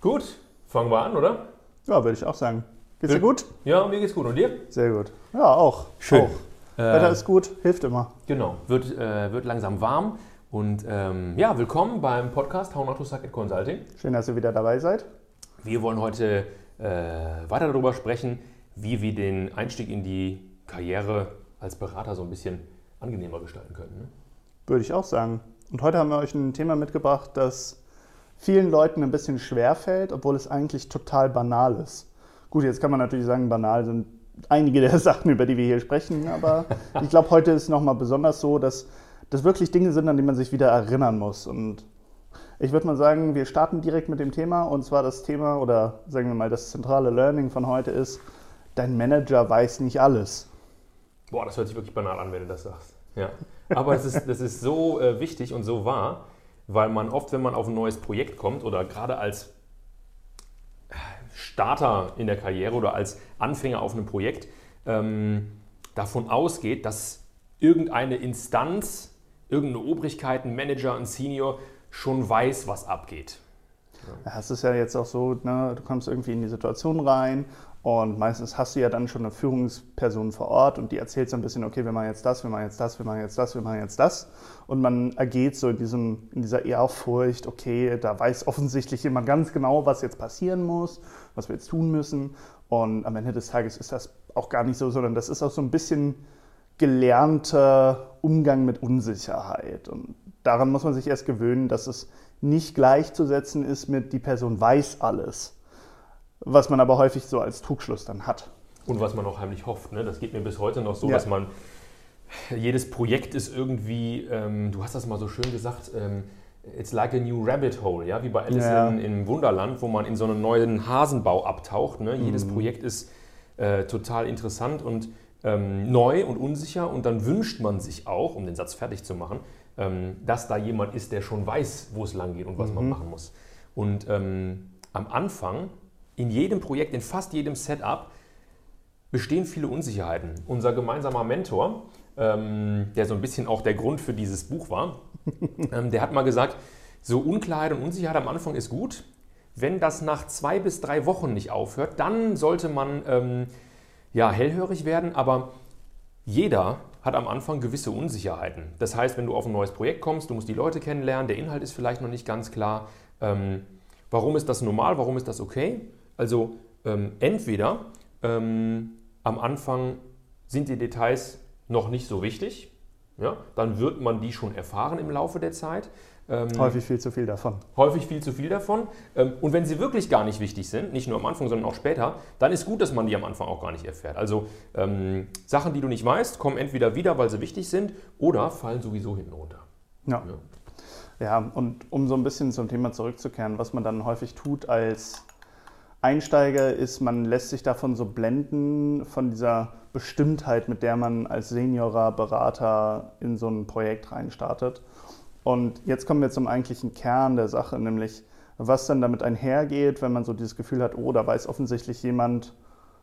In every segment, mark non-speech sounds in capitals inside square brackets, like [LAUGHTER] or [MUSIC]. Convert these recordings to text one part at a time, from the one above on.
Gut, fangen wir an, oder? Ja, würde ich auch sagen. Geht's dir gut? Ja, mir geht's gut. Und dir? Sehr gut. Ja, auch. Schön. Auch. Wetter ist gut, hilft immer. Genau, wird, äh, wird langsam warm. Und ähm, ja, willkommen beim Podcast How Not to Suck at Consulting. Schön, dass ihr wieder dabei seid. Wir wollen heute äh, weiter darüber sprechen, wie wir den Einstieg in die Karriere als Berater so ein bisschen angenehmer gestalten können. Ne? Würde ich auch sagen. Und heute haben wir euch ein Thema mitgebracht, das vielen Leuten ein bisschen schwer fällt, obwohl es eigentlich total banal ist. Gut, jetzt kann man natürlich sagen, banal sind einige der [LAUGHS] Sachen, über die wir hier sprechen, aber ich glaube, heute ist nochmal besonders so, dass das wirklich Dinge sind, an die man sich wieder erinnern muss. Und ich würde mal sagen, wir starten direkt mit dem Thema und zwar das Thema oder sagen wir mal das zentrale Learning von heute ist, dein Manager weiß nicht alles. Boah, das hört sich wirklich banal an, wenn du das sagst. Ja. Aber das ist, das ist so äh, wichtig und so wahr, weil man oft, wenn man auf ein neues Projekt kommt oder gerade als Starter in der Karriere oder als Anfänger auf einem Projekt ähm, davon ausgeht, dass irgendeine Instanz, irgendeine Obrigkeit, ein Manager, ein Senior schon weiß, was abgeht. Ja, es ist ja jetzt auch so, ne, du kommst irgendwie in die Situation rein und meistens hast du ja dann schon eine Führungsperson vor Ort und die erzählt so ein bisschen, okay, wir machen jetzt das, wir machen jetzt das, wir machen jetzt das, wir machen jetzt das. Und man ergeht so in, diesem, in dieser Ehrfurcht, okay, da weiß offensichtlich jemand ganz genau, was jetzt passieren muss, was wir jetzt tun müssen. Und am Ende des Tages ist das auch gar nicht so, sondern das ist auch so ein bisschen gelernter Umgang mit Unsicherheit. Und daran muss man sich erst gewöhnen, dass es nicht gleichzusetzen ist mit die Person weiß alles was man aber häufig so als Trugschluss dann hat. Und was man auch heimlich hofft. Ne? Das geht mir bis heute noch so, Ja. dass man jedes Projekt ist irgendwie, ähm, du hast das mal so schön gesagt, ähm, it's like a new rabbit hole, ja, wie bei Alice Ja. in, im Wunderland, wo man in so einen neuen Hasenbau abtaucht. Ne? Jedes Mhm. Projekt ist äh, total interessant und ähm, neu und unsicher und dann wünscht man sich auch, um den Satz fertig zu machen, ähm, dass da jemand ist, der schon weiß, wo es lang geht und was man Mhm. machen muss. Und ähm, am Anfang, in jedem Projekt, in fast jedem Setup, bestehen viele Unsicherheiten. Unser gemeinsamer Mentor, ähm, der so ein bisschen auch der Grund für dieses Buch war, [LAUGHS] ähm, der hat mal gesagt, so Unklarheit und Unsicherheit am Anfang ist gut. Wenn das nach zwei bis drei Wochen nicht aufhört, dann sollte man ähm, ja, hellhörig werden, aber jeder hat am Anfang gewisse Unsicherheiten. Das heißt, wenn du auf ein neues Projekt kommst, du musst die Leute kennenlernen, der Inhalt ist vielleicht noch nicht ganz klar. Ähm, warum ist das normal? Warum ist das okay? Also ähm, entweder ähm, am Anfang sind die Details noch nicht so wichtig, ja, dann wird man die schon erfahren im Laufe der Zeit. Ähm, Häufig viel zu viel davon. häufig viel zu viel davon. Ähm, Und wenn sie wirklich gar nicht wichtig sind, nicht nur am Anfang, sondern auch später, dann ist gut, dass man die am Anfang auch gar nicht erfährt. Also ähm, Sachen, die du nicht weißt, kommen entweder wieder, weil sie wichtig sind, oder fallen sowieso hinten runter. Ja. Ja. ja, und um so ein bisschen zum Thema zurückzukehren, was man dann häufig tut als Einsteiger, ist, man lässt sich davon so blenden, von dieser Bestimmtheit, mit der man als Seniorer Berater in so ein Projekt reinstartet. Und jetzt kommen wir zum eigentlichen Kern der Sache, nämlich was dann damit einhergeht, wenn man so dieses Gefühl hat, oh, da weiß offensichtlich jemand,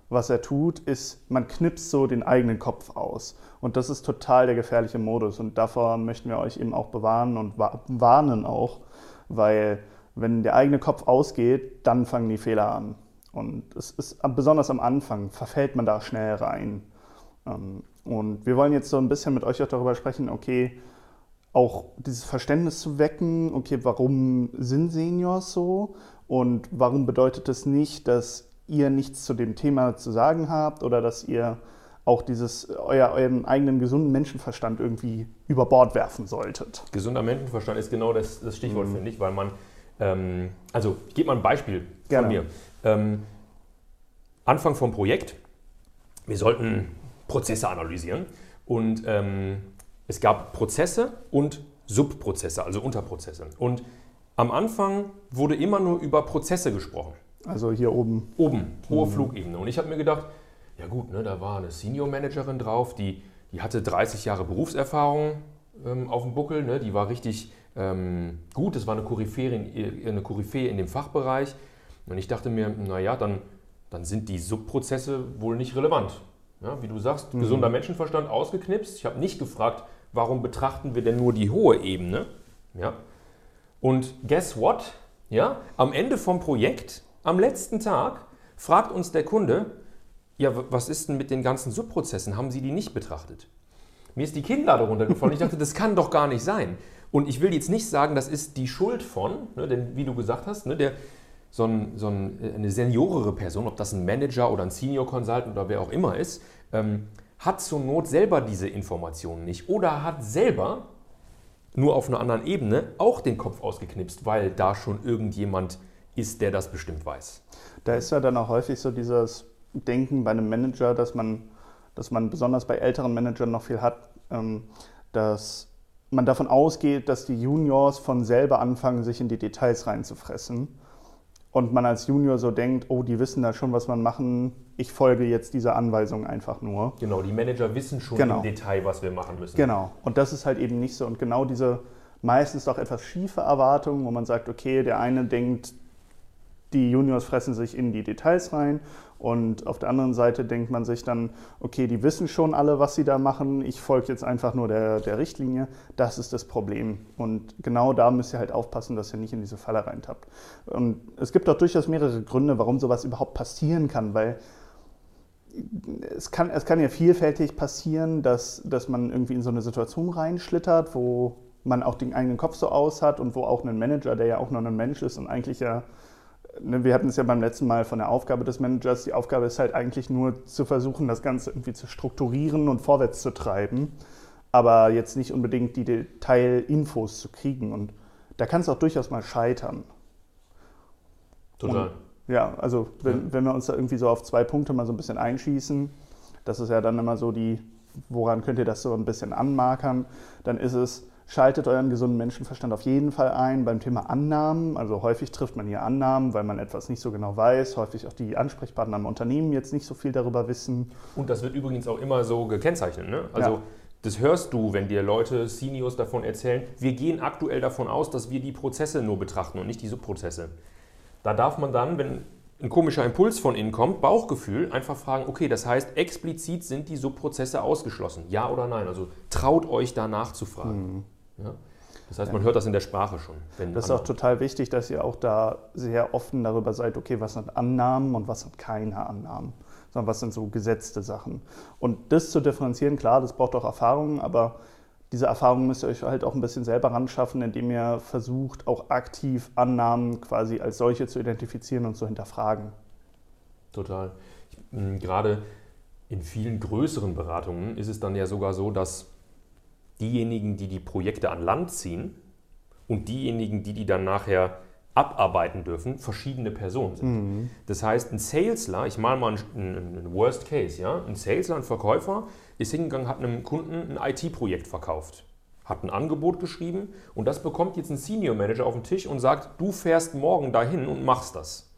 was er tut, ist, man knipst so den eigenen Kopf aus. Und das ist total der gefährliche Modus. Und davor möchten wir euch eben auch bewahren und wa- warnen auch, weil wenn der eigene Kopf ausgeht, dann fangen die Fehler an. Und es ist besonders am Anfang, verfällt man da schnell rein. Ähm, Und wir wollen jetzt so ein bisschen mit euch auch darüber sprechen, okay, auch dieses Verständnis zu wecken, okay, warum sind Seniors so und warum bedeutet es nicht, dass ihr nichts zu dem Thema zu sagen habt oder dass ihr auch dieses, euer, euren eigenen gesunden Menschenverstand irgendwie über Bord werfen solltet. Gesunder Menschenverstand ist genau das, das Stichwort, Mhm. finde ich, weil man, ähm, also ich gebe mal ein Beispiel Gerne. von mir. Ähm, Anfang vom Projekt, wir sollten Prozesse analysieren und ähm, es gab Prozesse und Subprozesse, also Unterprozesse. Und am Anfang wurde immer nur über Prozesse gesprochen. Also hier oben. Oben, hohe Mhm. Flugebene. Und ich habe mir gedacht, ja gut, ne, da war eine Senior Managerin drauf, die, die hatte 30 Jahre Berufserfahrung ähm, auf dem Buckel, ne, die war richtig ähm, gut, das war eine Koryphäe, in, eine Koryphäe in dem Fachbereich. Und ich dachte mir, naja, dann, dann sind die Subprozesse wohl nicht relevant. Ja, wie du sagst, Mhm. gesunder Menschenverstand ausgeknipst. Ich habe nicht gefragt, warum betrachten wir denn nur die hohe Ebene? Ja. Und guess what? Ja, am Ende vom Projekt, am letzten Tag, fragt uns der Kunde, ja, was ist denn mit den ganzen Subprozessen? Haben Sie die nicht betrachtet? Mir ist die Kinnlade runtergefallen. Ich dachte, das kann doch gar nicht sein. Und ich will jetzt nicht sagen, das ist die Schuld von, ne, denn wie du gesagt hast, ne, der, so, ein, so ein, eine seniorere Person, ob das ein Manager oder ein Senior Consultant oder wer auch immer ist, ähm, hat zur Not selber diese Informationen nicht oder hat selber nur auf einer anderen Ebene auch den Kopf ausgeknipst, weil da schon irgendjemand ist, der das bestimmt weiß. Da ist ja dann auch häufig so dieses Denken bei einem Manager, dass man, dass man besonders bei älteren Managern noch viel hat, ähm, dass man davon ausgeht, dass die Juniors von selber anfangen, sich in die Details reinzufressen. Und man als Junior so denkt, oh, die wissen da schon, was man machen, ich folge jetzt dieser Anweisung einfach nur. Genau, die Manager wissen schon Genau. im Detail, was wir machen müssen. Genau. Und das ist halt eben nicht so. Und genau diese meistens doch etwas schiefe Erwartung, wo man sagt, okay, der eine denkt, die Juniors fressen sich in die Details rein und auf der anderen Seite denkt man sich dann, okay, die wissen schon alle, was sie da machen, ich folge jetzt einfach nur der, der Richtlinie. Das ist das Problem. Und genau da müsst ihr halt aufpassen, dass ihr nicht in diese Falle reintappt. Und es gibt auch durchaus mehrere Gründe, warum sowas überhaupt passieren kann, weil es kann, es kann ja vielfältig passieren, dass, dass man irgendwie in so eine Situation reinschlittert, wo man auch den eigenen Kopf so aus hat und wo auch ein Manager, der ja auch noch ein Mensch ist und eigentlich ja, wir hatten es ja beim letzten Mal von der Aufgabe des Managers, die Aufgabe ist halt eigentlich nur zu versuchen, das Ganze irgendwie zu strukturieren und vorwärts zu treiben, aber jetzt nicht unbedingt die Detailinfos zu kriegen und da kann es auch durchaus mal scheitern. Total. Ja, also wenn, Ja. wenn wir uns da irgendwie so auf zwei Punkte mal so ein bisschen einschießen, das ist ja dann immer so die, woran könnt ihr das so ein bisschen anmarkern, dann ist es, schaltet euren gesunden Menschenverstand auf jeden Fall ein beim Thema Annahmen. Also häufig trifft man hier Annahmen, weil man etwas nicht so genau weiß, häufig auch die Ansprechpartner am Unternehmen jetzt nicht so viel darüber wissen. Und das wird übrigens auch immer so gekennzeichnet. Ne? Also Ja. das hörst du, wenn dir Leute, Seniors davon erzählen, wir gehen aktuell davon aus, dass wir die Prozesse nur betrachten und nicht die Subprozesse. Da darf man dann, wenn ein komischer Impuls von innen kommt, Bauchgefühl, einfach fragen, okay, das heißt, explizit sind die Subprozesse ausgeschlossen, ja oder nein? Also traut euch da nachzufragen. Ja? Das heißt, man hört das in der Sprache schon. Das ist auch total wichtig, dass ihr auch da sehr offen darüber seid, okay, was sind Annahmen und was sind keine Annahmen, sondern was sind so gesetzte Sachen. Und das zu differenzieren, klar, das braucht auch Erfahrung, aber diese Erfahrung müsst ihr euch halt auch ein bisschen selber ran schaffen, indem ihr versucht, auch aktiv Annahmen quasi als solche zu identifizieren und zu hinterfragen. Total. Ich, Gerade in vielen größeren Beratungen ist es dann ja sogar so, dass diejenigen, die die Projekte an Land ziehen und diejenigen, die die dann nachher abarbeiten dürfen, verschiedene Personen sind. Das heißt, ein Salesler, ich male mal einen, einen Worst Case, ja, ein Salesler, ein Verkäufer ist hingegangen, hat einem Kunden ein IT-Projekt verkauft, hat ein Angebot geschrieben und das bekommt jetzt ein Senior Manager auf den Tisch und sagt, du fährst morgen dahin und machst das.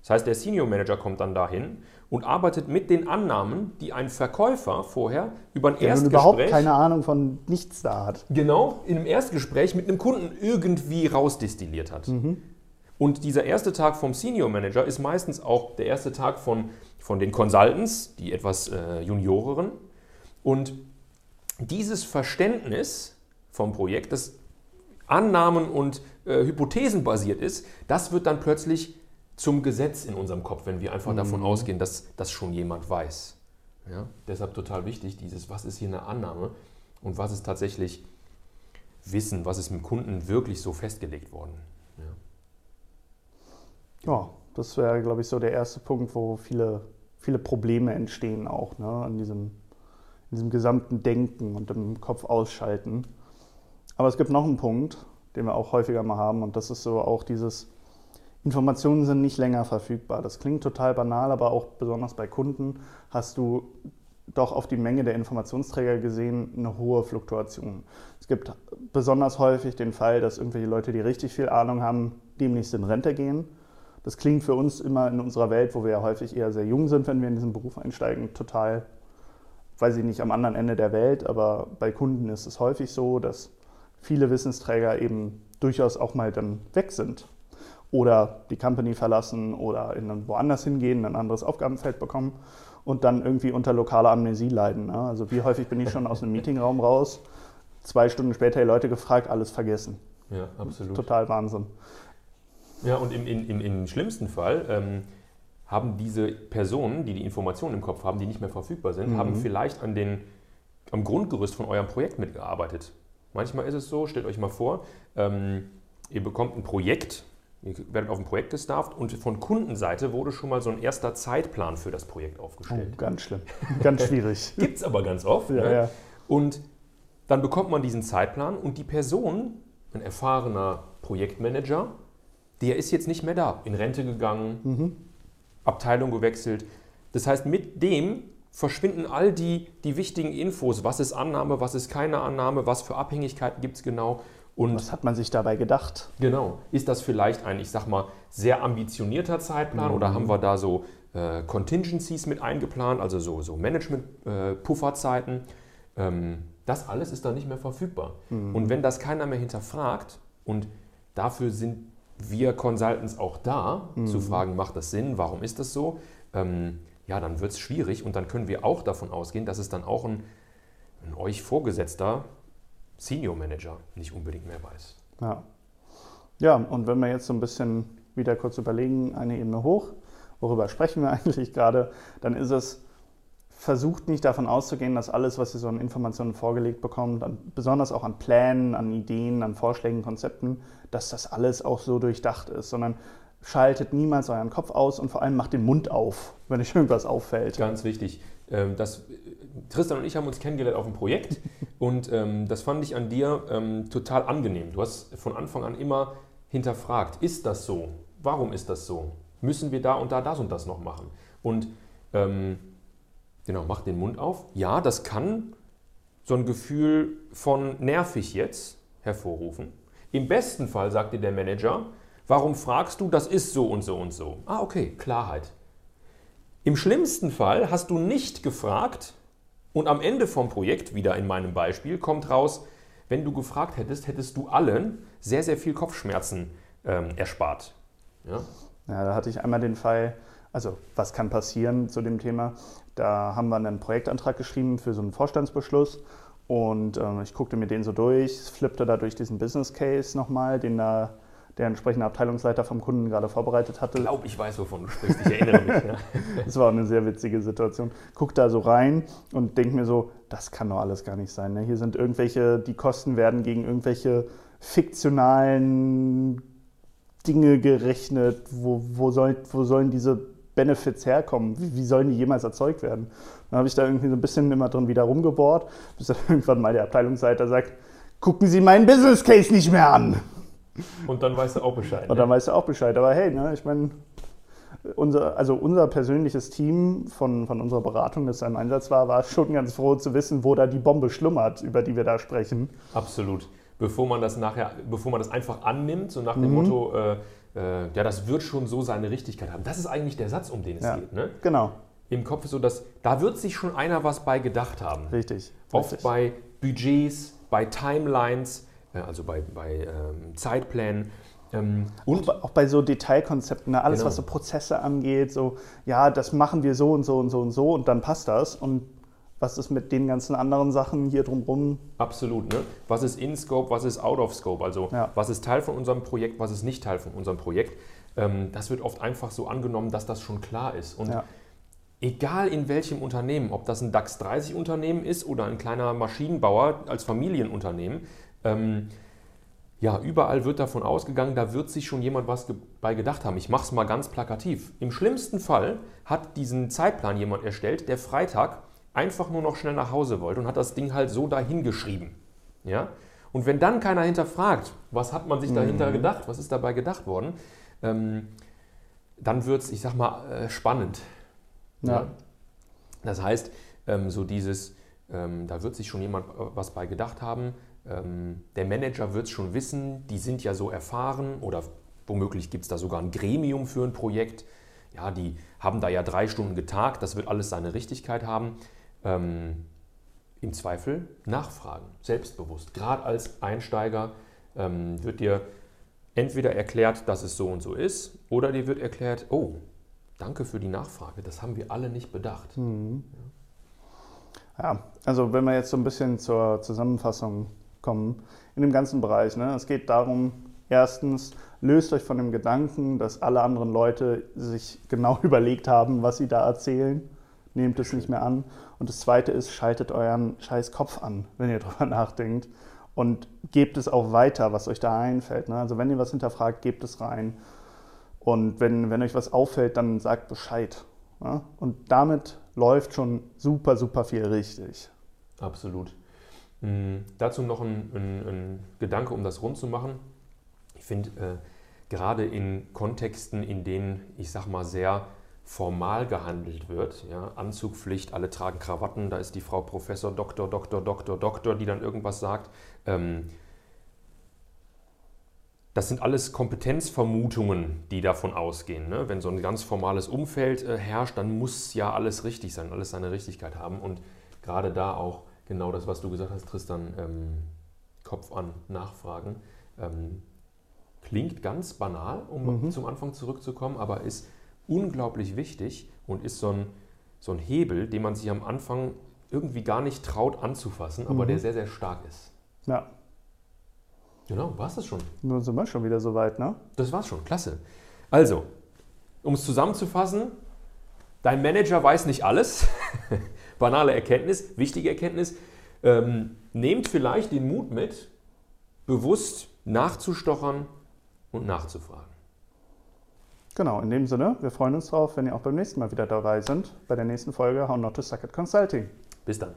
Das heißt, der Senior Manager kommt dann dahin und arbeitet mit den Annahmen, die ein Verkäufer vorher über ein Der nun überhaupt Erstgespräch, keine Ahnung von nichts da hat. genau, in einem Erstgespräch mit einem Kunden irgendwie rausdestilliert hat. Und dieser erste Tag vom Senior Manager ist meistens auch der erste Tag von, von den Consultants, die etwas äh, Junioreren. Und dieses Verständnis vom Projekt, das Annahmen und äh, Hypothesen basiert ist, das wird dann plötzlich zum Gesetz in unserem Kopf, wenn wir einfach davon ausgehen, dass das schon jemand weiß. Ja? Deshalb total wichtig, dieses, was ist hier eine Annahme und was ist tatsächlich Wissen, was ist mit dem Kunden wirklich so festgelegt worden. Ja. Ja, das wäre, glaube ich, so der erste Punkt, wo viele, viele Probleme entstehen auch, ne, an diesem, in diesem gesamten Denken und im Kopf ausschalten. Aber es gibt noch einen Punkt, den wir auch häufiger mal haben, und das ist so auch dieses, Informationen sind nicht länger verfügbar. Das klingt total banal, aber auch besonders bei Kunden hast du doch auf die Menge der Informationsträger gesehen eine hohe Fluktuation. Es gibt besonders häufig den Fall, dass irgendwelche Leute, die richtig viel Ahnung haben, demnächst in Rente gehen. Das klingt für uns immer in unserer Welt, wo wir ja häufig eher sehr jung sind, wenn wir in diesen Beruf einsteigen, total, weiß ich nicht, am anderen Ende der Welt. Aber bei Kunden ist es häufig so, dass viele Wissensträger eben durchaus auch mal dann weg sind oder die Company verlassen oder in woanders hingehen, ein anderes Aufgabenfeld bekommen und dann irgendwie unter lokaler Amnesie leiden. Ne? Also wie häufig bin ich schon aus einem [LAUGHS] Meetingraum raus, zwei Stunden später die Leute gefragt, alles vergessen. ja, absolut. Total Wahnsinn. Ja, und im, im, im schlimmsten Fall ähm, haben diese Personen, die die Informationen im Kopf haben, die nicht mehr verfügbar sind, mhm. haben vielleicht an den, am Grundgerüst von eurem Projekt mitgearbeitet. Manchmal ist es so, stellt euch mal vor, ähm, ihr bekommt ein Projekt, ihr werdet auf ein Projekt gestafft und von Kundenseite wurde schon mal so ein erster Zeitplan für das Projekt aufgestellt. Oh, ganz schlimm, ganz schwierig. [LAUGHS] Gibt es aber ganz oft. Ja, ne? ja. Und dann bekommt man diesen Zeitplan und die Person, ein erfahrener Projektmanager, der ist jetzt nicht mehr da, in Rente gegangen, Mhm. Abteilung gewechselt. Das heißt, mit dem verschwinden all die, die wichtigen Infos. Was ist Annahme, was ist keine Annahme, was für Abhängigkeiten gibt es genau. Und Was hat man sich dabei gedacht? genau, ist das vielleicht ein, ich sag mal, sehr ambitionierter Zeitplan oder haben wir da so äh, Contingencies mit eingeplant, also so, so Management-Pufferzeiten? ähm, das alles ist dann nicht mehr verfügbar. Und wenn das keiner mehr hinterfragt und dafür sind wir Consultants auch da, zu fragen, macht das Sinn, warum ist das so? Ähm, ja, dann wird es schwierig und dann können wir auch davon ausgehen, dass es dann auch ein, ein euch vorgesetzter Senior Manager nicht unbedingt mehr weiß. Ja. ja, und wenn wir jetzt so ein bisschen wieder kurz überlegen, eine Ebene hoch, worüber sprechen wir [LAUGHS] eigentlich gerade, dann ist es, versucht nicht davon auszugehen, dass alles, was ihr so an Informationen vorgelegt bekommt, an, besonders auch an Plänen, an Ideen, an Vorschlägen, Konzepten, dass das alles auch so durchdacht ist, sondern schaltet niemals euren Kopf aus und vor allem macht den Mund auf, wenn euch irgendwas auffällt. Ganz wichtig. Ähm, Das, Tristan und ich haben uns kennengelernt auf einem Projekt und ähm, das fand ich an dir ähm, total angenehm. Du hast von Anfang an immer hinterfragt, ist das so? Warum ist das so? Müssen wir da und da das und das noch machen? Und ähm, genau, mach den Mund auf. Ja, das kann so ein Gefühl von nervig jetzt hervorrufen. Im besten Fall sagt dir der Manager, warum fragst du, das ist so und so und so. Ah, okay, Klarheit. Im schlimmsten Fall hast du nicht gefragt und am Ende vom Projekt, wieder in meinem Beispiel, kommt raus, wenn du gefragt hättest, hättest du allen sehr, sehr viel Kopfschmerzen ähm, erspart. Ja? Ja, da hatte ich einmal den Fall, also was kann passieren zu dem Thema. Da haben wir einen Projektantrag geschrieben für so einen Vorstandsbeschluss und ähm, ich guckte mir den so durch, flippte da durch diesen Business Case nochmal, den da der entsprechende Abteilungsleiter vom Kunden gerade vorbereitet hatte. Ich glaube, ich weiß, wovon du sprichst. Ich erinnere mich. Ja. [LAUGHS] Das war eine sehr witzige Situation. Guck da so rein und denk mir so, das kann doch alles gar nicht sein. Ne? Hier sind irgendwelche, die Kosten werden gegen irgendwelche fiktionalen Dinge gerechnet. Wo, wo, soll, wo sollen diese Benefits herkommen? Wie, wie sollen die jemals erzeugt werden? Dann habe ich da irgendwie so ein bisschen immer drin wieder rumgebohrt, bis dann [LAUGHS] irgendwann mal der Abteilungsleiter sagt, gucken Sie meinen Business Case nicht mehr an. Und dann weißt du auch Bescheid. Und dann weißt du auch Bescheid. Aber hey, ne, ich meine, unser, also unser persönliches Team von, von unserer Beratung, das da im Einsatz war, war schon ganz froh zu wissen, wo da die Bombe schlummert, über die wir da sprechen. Absolut. Bevor man das nachher, bevor man das einfach annimmt, so nach Mhm. dem Motto, äh, äh, ja, das wird schon so seine Richtigkeit haben. Das ist eigentlich der Satz, um den es Ja. geht. Ne? Genau, Im Kopf ist so, dass da wird sich schon einer was bei gedacht haben. richtig. Oft richtig. bei Budgets, bei Timelines, also bei, bei ähm, Zeitplänen. Ähm, Und auch bei so Detailkonzepten, ne? alles Genau. was so Prozesse angeht, so, ja, das machen wir so und so und so und so und dann passt das. Und was ist mit den ganzen anderen Sachen hier drumherum? absolut. Ne? Was ist in Scope, was ist out of Scope? Also Ja. was ist Teil von unserem Projekt, was ist nicht Teil von unserem Projekt? Ähm, das wird oft einfach so angenommen, dass das schon klar ist. Und Ja. Egal in welchem Unternehmen, ob das ein DAX 30 Unternehmen ist oder ein kleiner Maschinenbauer als Familienunternehmen, ähm, ja, überall wird davon ausgegangen, da wird sich schon jemand was bei gedacht haben. Ich mache es mal ganz plakativ. Im schlimmsten Fall hat diesen Zeitplan jemand erstellt, der Freitag einfach nur noch schnell nach Hause wollte und hat das Ding halt so dahingeschrieben. Ja? Und wenn dann keiner hinterfragt, was hat man sich dahinter gedacht, was ist dabei gedacht worden, ähm, dann wird es, ich sag mal, äh, spannend. Ja. Das heißt, ähm, so dieses, ähm, da wird sich schon jemand äh, was bei gedacht haben. Ähm, der Manager wird es schon wissen, die sind ja so erfahren oder womöglich gibt es da sogar ein Gremium für ein Projekt. Ja, die haben da ja drei Stunden getagt, das wird alles seine Richtigkeit haben. Ähm, Im Zweifel nachfragen, selbstbewusst. Gerade als Einsteiger ähm, wird dir entweder erklärt, dass es so und so ist, oder dir wird erklärt, oh, danke für die Nachfrage, das haben wir alle nicht bedacht. Ja, also wenn wir jetzt so ein bisschen zur Zusammenfassung kommen, in dem ganzen Bereich, ne, es geht darum, Erstens, löst euch von dem Gedanken, dass alle anderen Leute sich genau [LAUGHS] überlegt haben, was sie da erzählen. Nehmt es nicht mehr an. Und das Zweite ist, schaltet euren scheiß Kopf an, wenn ihr [LAUGHS] drüber nachdenkt. Und gebt es auch weiter, was euch da einfällt. Ne? Also wenn ihr was hinterfragt, gebt es rein. Und wenn, wenn euch was auffällt, dann sagt Bescheid. Ja? Und damit läuft schon super, super viel richtig. Absolut. Mhm. Dazu noch ein, ein, ein, Gedanke, um das rund zu machen. Ich finde, äh, gerade in Kontexten, in denen, ich sag mal, sehr formal gehandelt wird, ja, Anzugpflicht, alle tragen Krawatten, da ist die Frau Professor, Doktor, Doktor, Doktor, Doktor, die dann irgendwas sagt. Ähm, das sind alles Kompetenzvermutungen, die davon ausgehen. Ne? Wenn so ein ganz formales Umfeld äh, herrscht, dann muss ja alles richtig sein, alles seine Richtigkeit haben. Und gerade da auch genau das, was du gesagt hast, Tristan, ähm, Kopf an nachfragen. Ähm, klingt ganz banal, um mhm. zum Anfang zurückzukommen, aber ist unglaublich wichtig und ist so ein, so ein Hebel, den man sich am Anfang irgendwie gar nicht traut anzufassen, aber mhm. der sehr, sehr stark ist. Ja. Genau, war es das schon. Nun sind wir schon wieder soweit, ne? Das war's schon, klasse. Also, um es zusammenzufassen, dein Manager weiß nicht alles. [LAUGHS] Banale Erkenntnis, wichtige Erkenntnis. Ähm, nehmt vielleicht den Mut mit, bewusst nachzustochern und nachzufragen. Genau, in dem Sinne, wir freuen uns drauf, wenn ihr auch beim nächsten Mal wieder dabei seid, bei der nächsten Folge How Not to Suck at Consulting. Bis dann.